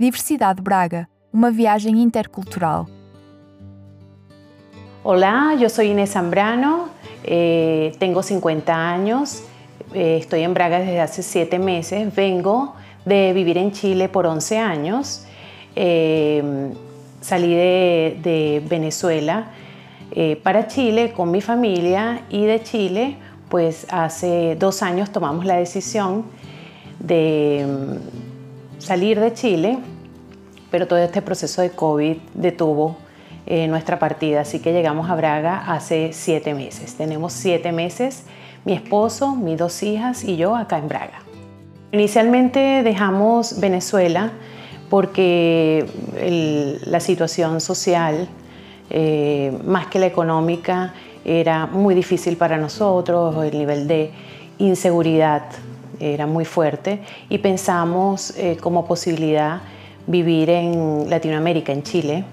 Diversidade Braga, uma viagem intercultural. Hola, yo soy Inés Zambrano, eh, tengo 50 años, eh, estoy en Braga desde hace 7 meses, vengo de vivir en Chile por 11 años, eh, salí de, de Venezuela para Chile con mi familia y de Chile pues hace dos años tomamos la decisión de salir de Chile, pero todo este proceso de COVID detuvo eh, nuestra partida, así que llegamos a Braga hace siete meses. Tenemos siete meses, mi esposo, mis dos hijas y yo acá en Braga. Inicialmente dejamos Venezuela porque la situación social, eh, más que la económica, era muy difícil para nosotros, el nivel de inseguridad era muy fuerte y pensamos eh, como posibilidad vivir en Latinoamérica, en Chile.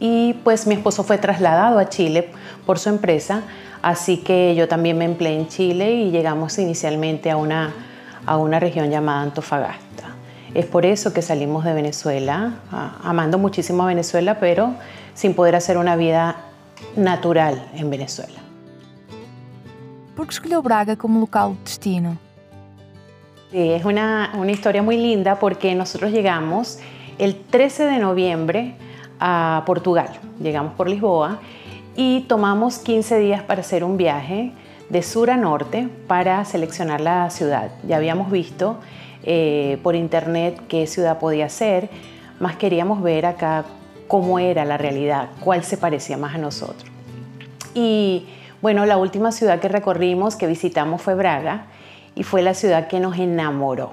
Y pues mi esposo fue trasladado a Chile por su empresa, así que yo también me empleé en Chile y llegamos inicialmente a una, a una región llamada Antofagasta. Es por eso que salimos de Venezuela, amando muchísimo a Venezuela, pero sin poder hacer una vida natural en Venezuela. ¿Por qué escogió Braga como local de destino? Es una, una, historia muy linda porque nosotros llegamos el 13 de noviembre a Portugal. Llegamos por Lisboa y tomamos 15 días para hacer un viaje de sur a norte para seleccionar la ciudad. Ya habíamos visto eh, por internet qué ciudad podía ser, más queríamos ver acá cómo era la realidad, cuál se parecía más a nosotros. Y bueno, la última ciudad que recorrimos, que visitamos fue Braga y fue la ciudad que nos enamoró.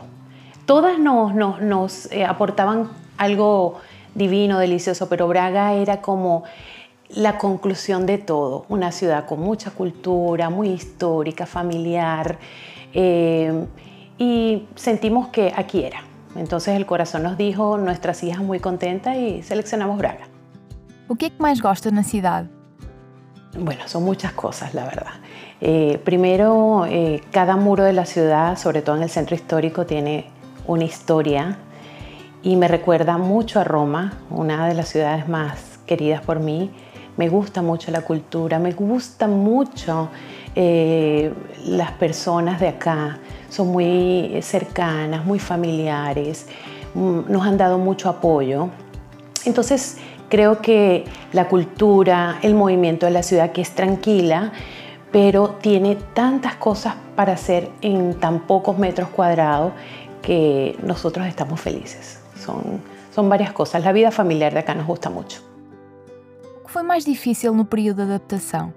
Todas nos, nos, nos eh, aportaban algo divino, delicioso, pero Braga era como la conclusión de todo, una ciudad con mucha cultura, muy histórica, familiar, eh, y sentimos que aquí era. Entonces el corazón nos dijo, nuestras hijas muy contentas y seleccionamos Braga. O que é que mais gosta na cidade? Bueno, son muchas cosas, la verdad. Eh, primero, eh, cada muro de la ciudad, sobre todo en el centro histórico, tiene una historia y me recuerda mucho a Roma, una de las ciudades más queridas por mí. Me gusta mucho la cultura, me gusta mucho eh, las personas de acá, son muy cercanas, muy familiares, mm, nos han dado mucho apoyo. Entonces, creo que la cultura, el movimiento de la ciudad que es tranquila, pero tiene tantas cosas para hacer en tan pocos metros cuadrados que nosotros estamos felices. Son, son varias cosas. La vida familiar de acá nos gusta mucho. ¿Qué fue más difícil no periodo de adaptación?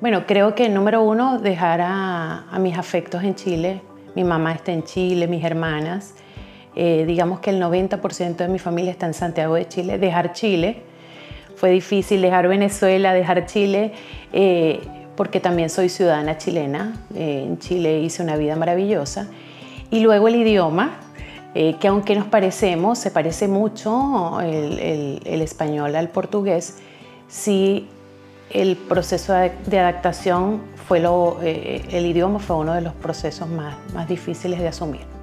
Bueno, creo que número uno, dejar a, a, mis afectos en Chile. Mi mamá está en Chile, mis hermanas. Eh, digamos que el 90% de mi familia está en Santiago de Chile. Dejar Chile fue difícil, dejar Venezuela, dejar Chile, eh, porque también soy ciudadana chilena. Eh, en Chile hice una vida maravillosa. Y luego el idioma, eh, que aunque nos parecemos, se parece mucho el, el, el español al portugués, sí el proceso de adaptación fue lo, eh, el idioma fue uno de los procesos más, más difíciles de asumir.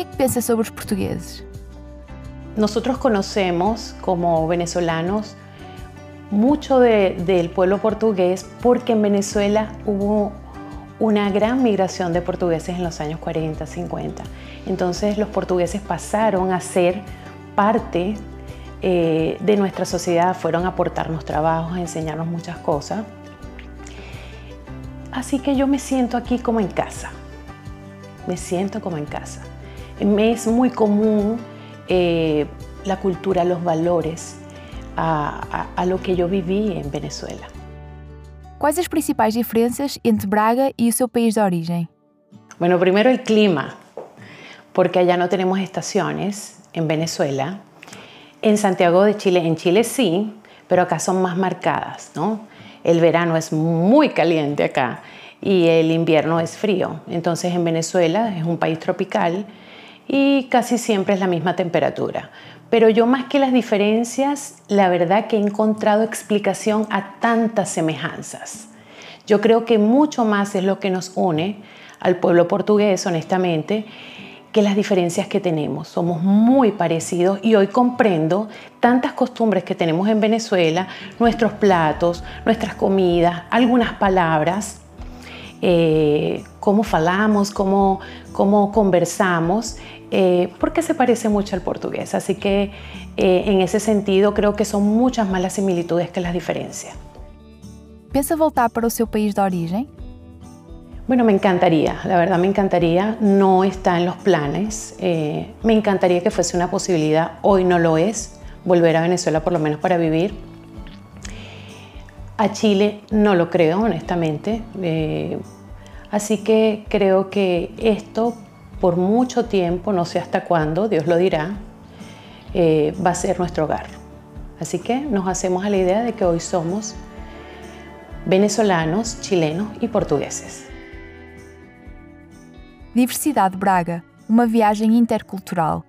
¿Qué piensas sobre los portugueses? Nosotros conocemos como venezolanos mucho de, del pueblo portugués porque en Venezuela hubo una gran migración de portugueses en los años 40, 50. Entonces los portugueses pasaron a ser parte eh, de nuestra sociedad, fueron a aportarnos trabajos, a enseñarnos muchas cosas. Así que yo me siento aquí como en casa, me siento como en casa. Me es muy común eh, la cultura, los valores a, a, a lo que yo viví en Venezuela. Quais as principais diferenças entre Braga e o seu país de origem? Bueno, primero el clima, porque allá no tenemos estaciones en Venezuela. En Santiago de Chile, en Chile sí, pero acá son más marcadas, ¿no? El verano es muy caliente acá y el invierno es frío. Entonces en Venezuela es un país tropical y casi siempre es la misma temperatura. Pero yo más que las diferencias, la verdad que he encontrado explicación a tantas semejanzas. Yo creo que mucho más es lo que nos une al pueblo portugués, honestamente, que las diferencias que tenemos. Somos muy parecidos y hoy comprendo tantas costumbres que tenemos en Venezuela, nuestros platos, nuestras comidas, algunas palabras, eh, cómo falamos, cómo, cómo conversamos, eh, porque se parece mucho al portugués. Así que eh, en ese sentido creo que son muchas más las similitudes que las diferencias. ¿Piensa voltar para su país de origen? Bueno, me encantaría, la verdad me encantaría, no está en los planes, eh, me encantaría que fuese una posibilidad, hoy no lo es, volver a Venezuela por lo menos para vivir. A Chile no lo creo, honestamente, eh, así que creo que esto por mucho tiempo, no sé hasta cuándo, Dios lo dirá, eh, va a ser nuestro hogar. Así que nos hacemos a la idea de que hoy somos venezolanos, chilenos y portugueses. Diversidade Braga, uma viagem intercultural